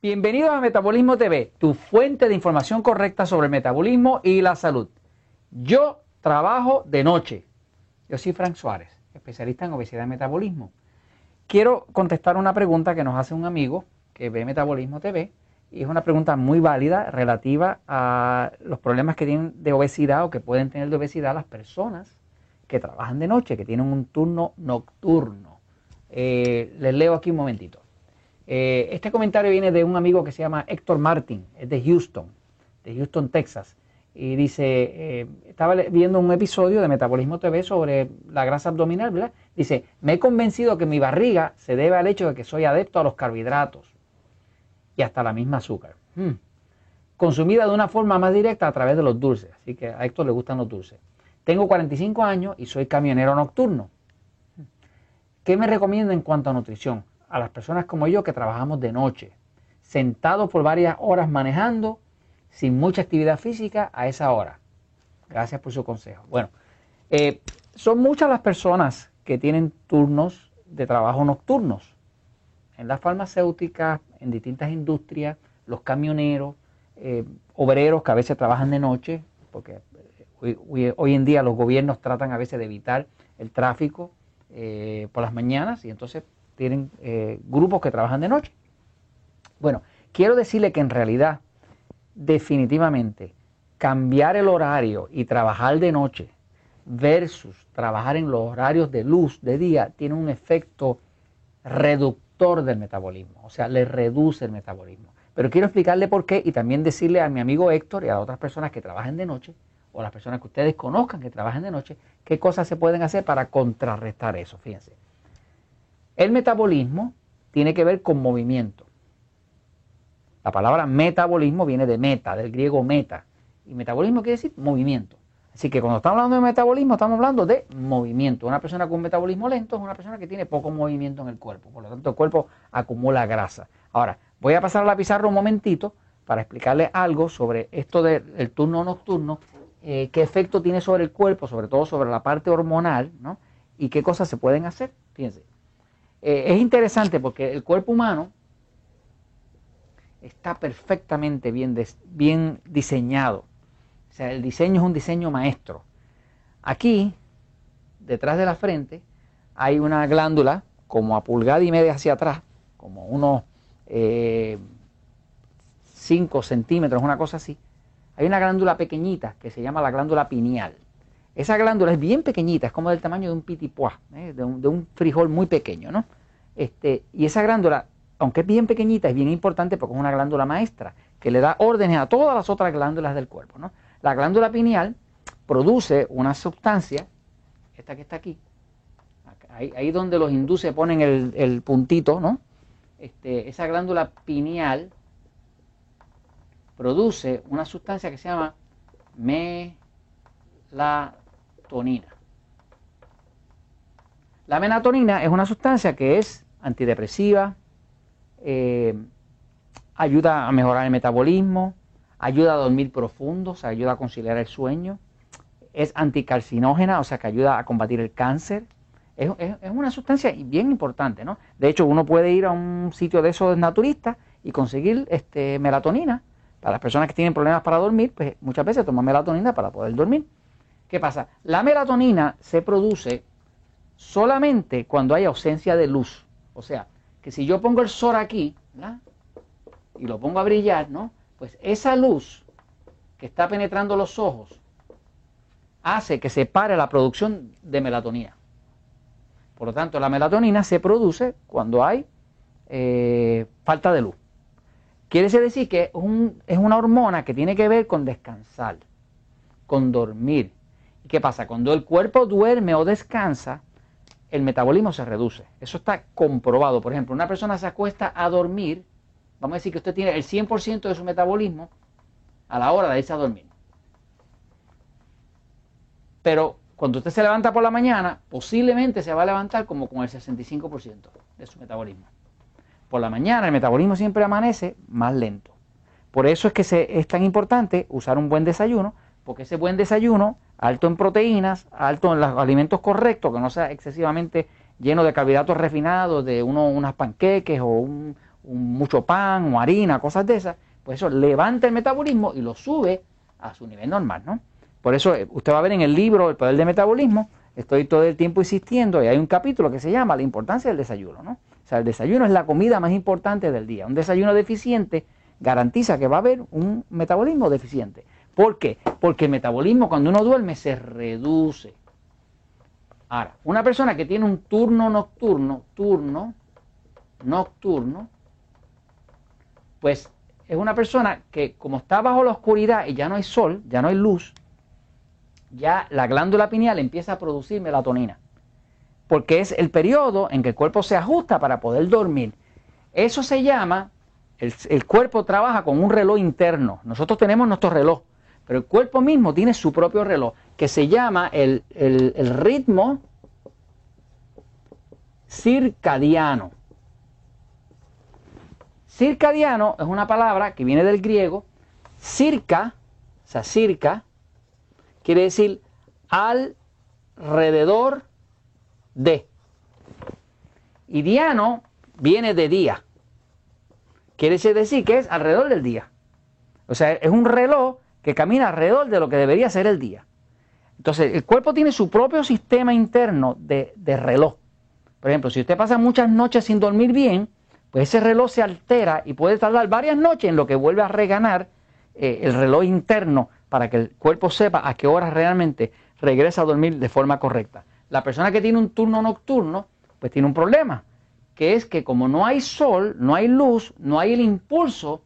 Bienvenidos a Metabolismo TV, tu fuente de información correcta sobre el metabolismo y la salud. Yo trabajo de noche. Yo soy Frank Suárez, especialista en obesidad y metabolismo. Quiero contestar una pregunta que nos hace un amigo que ve Metabolismo TV y es una pregunta muy válida relativa a los problemas que tienen de obesidad o que pueden tener de obesidad las personas que trabajan de noche, que tienen un turno nocturno. Eh, les leo aquí un momentito. Eh, este comentario viene de un amigo que se llama Héctor Martin, es de Houston, de Houston, Texas. Y dice, eh, estaba viendo un episodio de Metabolismo TV sobre la grasa abdominal, ¿verdad? Dice, me he convencido que mi barriga se debe al hecho de que soy adepto a los carbohidratos y hasta la misma azúcar. Hmm. Consumida de una forma más directa a través de los dulces. Así que a Héctor le gustan los dulces. Tengo 45 años y soy camionero nocturno. ¿Qué me recomienda en cuanto a nutrición? A las personas como yo que trabajamos de noche, sentados por varias horas manejando, sin mucha actividad física a esa hora. Gracias por su consejo. Bueno, eh, son muchas las personas que tienen turnos de trabajo nocturnos. En las farmacéuticas, en distintas industrias, los camioneros, eh, obreros que a veces trabajan de noche, porque eh, hoy, en día los gobiernos tratan a veces de evitar el tráfico por las mañanas y entonces tienen eh, grupos que trabajan de noche. Bueno, quiero decirle que en realidad, definitivamente, cambiar el horario y trabajar de noche versus trabajar en los horarios de luz de día tiene un efecto reductor del metabolismo, o sea, le reduce el metabolismo. Pero quiero explicarle por qué y también decirle a mi amigo Héctor y a otras personas que trabajan de noche, o las personas que ustedes conozcan que trabajan de noche, qué cosas se pueden hacer para contrarrestar eso. Fíjense. El metabolismo tiene que ver con movimiento. La palabra metabolismo viene de meta, del griego meta. Y metabolismo quiere decir movimiento. Así que cuando estamos hablando de metabolismo, estamos hablando de movimiento. Una persona con un metabolismo lento es una persona que tiene poco movimiento en el cuerpo. Por lo tanto, el cuerpo acumula grasa. Ahora, voy a pasar a la pizarra un momentito para explicarles algo sobre esto del turno nocturno, eh, qué efecto tiene sobre el cuerpo, sobre todo sobre la parte hormonal, ¿no? Y qué cosas se pueden hacer. Fíjense. Eh, es interesante porque el cuerpo humano está perfectamente bien, diseñado. O sea, el diseño es un diseño maestro. Aquí, detrás de la frente, hay una glándula como a pulgada y media hacia atrás, como unos 5 eh, centímetros, una cosa así. Hay una glándula pequeñita que se llama la glándula pineal. Esa glándula es bien pequeñita, es como del tamaño de un pitipuá, ¿eh? de, un, frijol muy pequeño, ¿no? Este, y esa glándula, aunque es bien pequeñita, es bien importante porque es una glándula maestra que le da órdenes a todas las otras glándulas del cuerpo, ¿no? La glándula pineal produce una sustancia, esta que está aquí, ahí, ahí donde los hindúes ponen el, puntito, ¿no? Este, esa glándula pineal produce una sustancia que se llama melatonina. La melatonina es una sustancia que es antidepresiva, eh, ayuda a mejorar el metabolismo, ayuda a dormir profundo, o sea, ayuda a conciliar el sueño, es anticarcinógena, o sea, que ayuda a combatir el cáncer. Es, una sustancia bien importante, ¿no? De hecho, uno puede ir a un sitio de esos naturistas y conseguir este, melatonina. Para las personas que tienen problemas para dormir, pues muchas veces toman melatonina para poder dormir. ¿Qué pasa? La melatonina se produce solamente cuando hay ausencia de luz. O sea, que si yo pongo el sol aquí, Y lo pongo a brillar, ¿no? Pues esa luz que está penetrando los ojos hace que se pare la producción de melatonina. Por lo tanto, la melatonina se produce cuando hay eh, falta de luz. Quiere decir que es una hormona que tiene que ver con descansar, con dormir. ¿Y qué pasa? Cuando el cuerpo duerme o descansa, el metabolismo se reduce. Eso está comprobado. Por ejemplo, una persona se acuesta a dormir, vamos a decir que usted tiene el 100% de su metabolismo a la hora de irse a dormir. Pero cuando usted se levanta por la mañana, posiblemente se va a levantar como con el 65% de su metabolismo. Por la mañana el metabolismo siempre amanece más lento. Por eso es que es tan importante usar un buen desayuno, porque ese buen desayuno alto en proteínas, alto en los alimentos correctos, que no sea excesivamente lleno de carbohidratos refinados, de uno, unas panqueques o mucho pan o harina, cosas de esas, pues eso levanta el metabolismo y lo sube a su nivel normal, ¿no? Por eso eh, usted va a ver en el libro El poder del metabolismo, estoy todo el tiempo insistiendo y hay un capítulo que se llama La importancia del desayuno, ¿no? O sea, el desayuno es la comida más importante del día. Un desayuno deficiente garantiza que va a haber un metabolismo deficiente. ¿Por qué? Porque el metabolismo cuando uno duerme se reduce. Ahora, una persona que tiene un turno nocturno, turno nocturno, pues es una persona que como está bajo la oscuridad y ya no hay sol, ya no hay luz, ya la glándula pineal empieza a producir melatonina. Porque es el periodo en que el cuerpo se ajusta para poder dormir. Eso se llama, el, cuerpo trabaja con un reloj interno. Nosotros tenemos nuestro reloj, pero el cuerpo mismo tiene su propio reloj, que se llama el, el ritmo circadiano. Circadiano es una palabra que viene del griego, circa, o sea, circa, quiere decir alrededor de. Y diano viene de día. Quiere decir que es alrededor del día. O sea, es un reloj que camina alrededor de lo que debería ser el día. Entonces, el cuerpo tiene su propio sistema interno de, reloj. Por ejemplo, si usted pasa muchas noches sin dormir bien, pues ese reloj se altera y puede tardar varias noches en lo que vuelve a reganar eh, el reloj interno para que el cuerpo sepa a qué hora realmente regresa a dormir de forma correcta. La persona que tiene un turno nocturno, pues tiene un problema, que es que como no hay sol, no hay luz, no hay el impulso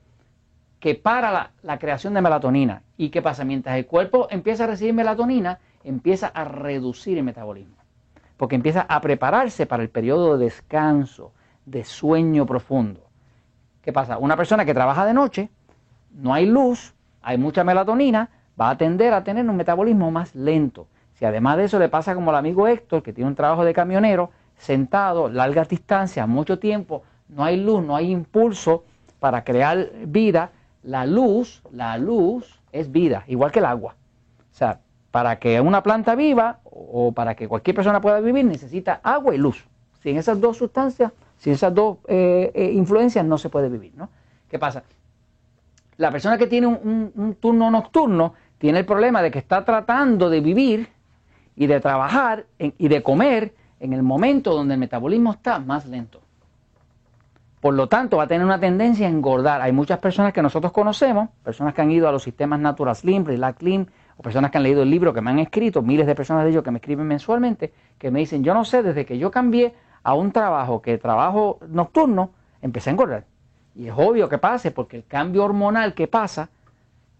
que para la, creación de melatonina. ¿Y qué pasa? Mientras el cuerpo empieza a recibir melatonina, empieza a reducir el metabolismo, porque empieza a prepararse para el periodo de descanso, de sueño profundo. ¿Qué pasa? Una persona que trabaja de noche, no hay luz, hay mucha melatonina, va a tender a tener un metabolismo más lento. Si además de eso le pasa como al amigo Héctor, que tiene un trabajo de camionero, sentado, largas distancias, mucho tiempo, no hay luz, no hay impulso para crear vida, la luz, la luz es vida, igual que el agua. O sea, para que una planta viva o para que cualquier persona pueda vivir necesita agua y luz. Sin esas dos sustancias, sin esas dos eh, eh, influencias no se puede vivir, ¿no? ¿Qué pasa? La persona que tiene un, turno nocturno tiene el problema de que está tratando de vivir y de trabajar y de comer en el momento donde el metabolismo está más lento. Por lo tanto, va a tener una tendencia a engordar. Hay muchas personas que nosotros conocemos, personas que han ido a los sistemas Natural Slim, Relax Slim, o personas que han leído el libro, que me han escrito, miles de personas de ellos que me escriben mensualmente, que me dicen, yo no sé, desde que yo cambié a un trabajo que trabajo nocturno, empecé a engordar. Y es obvio que pase porque el cambio hormonal que pasa,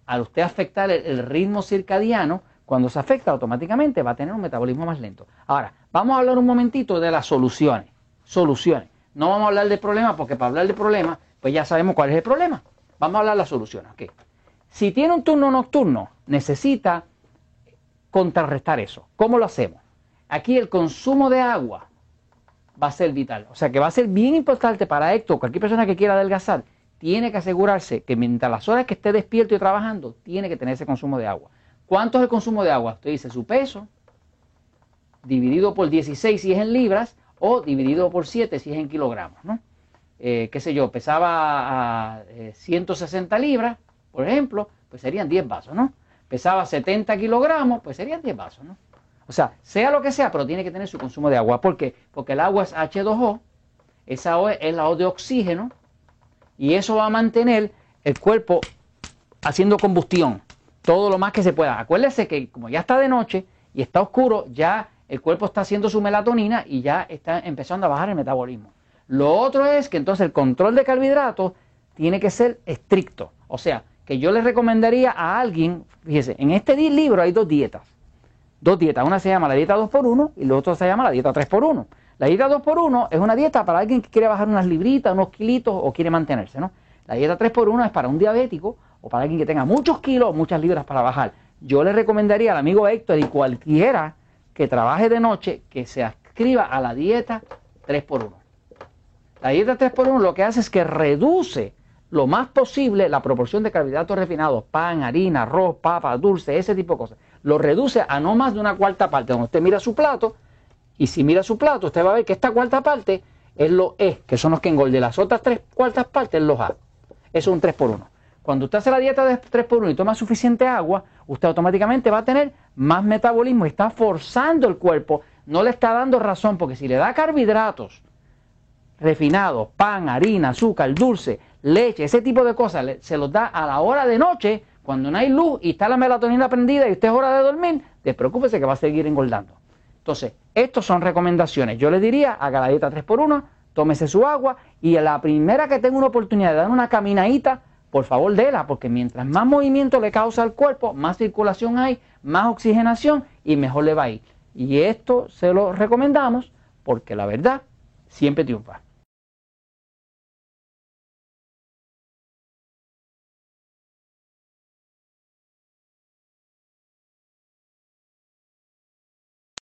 al usted afectar el, ritmo circadiano, cuando se afecta automáticamente va a tener un metabolismo más lento. Ahora, vamos a hablar un momentito de las soluciones. Soluciones. No vamos a hablar del problema porque para hablar del problema, pues ya sabemos cuál es el problema. Vamos a hablar de las soluciones. Si tiene un turno nocturno, necesita contrarrestar eso. ¿Cómo lo hacemos? Aquí el consumo de agua va a ser vital. O sea que va a ser bien importante para Héctor, cualquier persona que quiera adelgazar, tiene que asegurarse que mientras las horas que esté despierto y trabajando, tiene que tener ese consumo de agua. ¿Cuánto es el consumo de agua? Usted dice su peso, dividido por 16 si es en libras, o dividido por 7 si es en kilogramos, ¿no? Eh, qué sé yo, pesaba a, 160 eh, libras, por ejemplo, pues serían 10 vasos, ¿no? Pesaba 70 kilogramos, pues serían 10 vasos, ¿no? O sea, sea lo que sea, pero tiene que tener su consumo de agua. ¿Por qué? Porque el agua es H2O, esa O es la O de oxígeno, y eso va a mantener el cuerpo haciendo combustión todo lo más que se pueda. Acuérdese que como ya está de noche y está oscuro, ya el cuerpo está haciendo su melatonina y ya está empezando a bajar el metabolismo. Lo otro es que entonces el control de carbohidratos tiene que ser estricto. O sea, que yo le recomendaría a alguien, fíjese, en este libro hay dos dietas dos dietas. Una se llama la dieta 2x1 y la otra se llama la dieta 3x1. La dieta 2x1 es una dieta para alguien que quiere bajar unas libritas, unos kilitos o quiere mantenerse, ¿no? La dieta 3x1 es para un diabético o para alguien que tenga muchos kilos o muchas libras para bajar. Yo le recomendaría al amigo Héctor y cualquiera que trabaje de noche que se adscriba a la dieta 3x1. La dieta 3x1 lo que hace es que reduce lo más posible la proporción de carbohidratos refinados, pan, harina, arroz, papa, dulce, ese tipo de cosas lo reduce a no más de una cuarta parte. Cuando usted mira su plato, y si mira su plato, usted va a ver que esta cuarta parte es los E, que son los que engorde. Las otras tres cuartas partes es los A. Eso es un 3 por 1. Cuando usted hace la dieta de 3 por 1 y toma suficiente agua, usted automáticamente va a tener más metabolismo y está forzando el cuerpo, no le está dando razón, porque si le da carbohidratos refinados, pan, harina, azúcar, dulce, leche, ese tipo de cosas, se los da a la hora de noche, cuando no hay luz y está la melatonina prendida y usted es hora de dormir, despreocúpese que va a seguir engordando. Entonces, estas son recomendaciones. Yo le diría, haga la dieta 3x1, tómese su agua y a la primera que tenga una oportunidad de dar una caminadita, por favor déla, porque mientras más movimiento le causa al cuerpo, más circulación hay, más oxigenación y mejor le va a ir. Y esto se lo recomendamos porque la verdad siempre triunfa.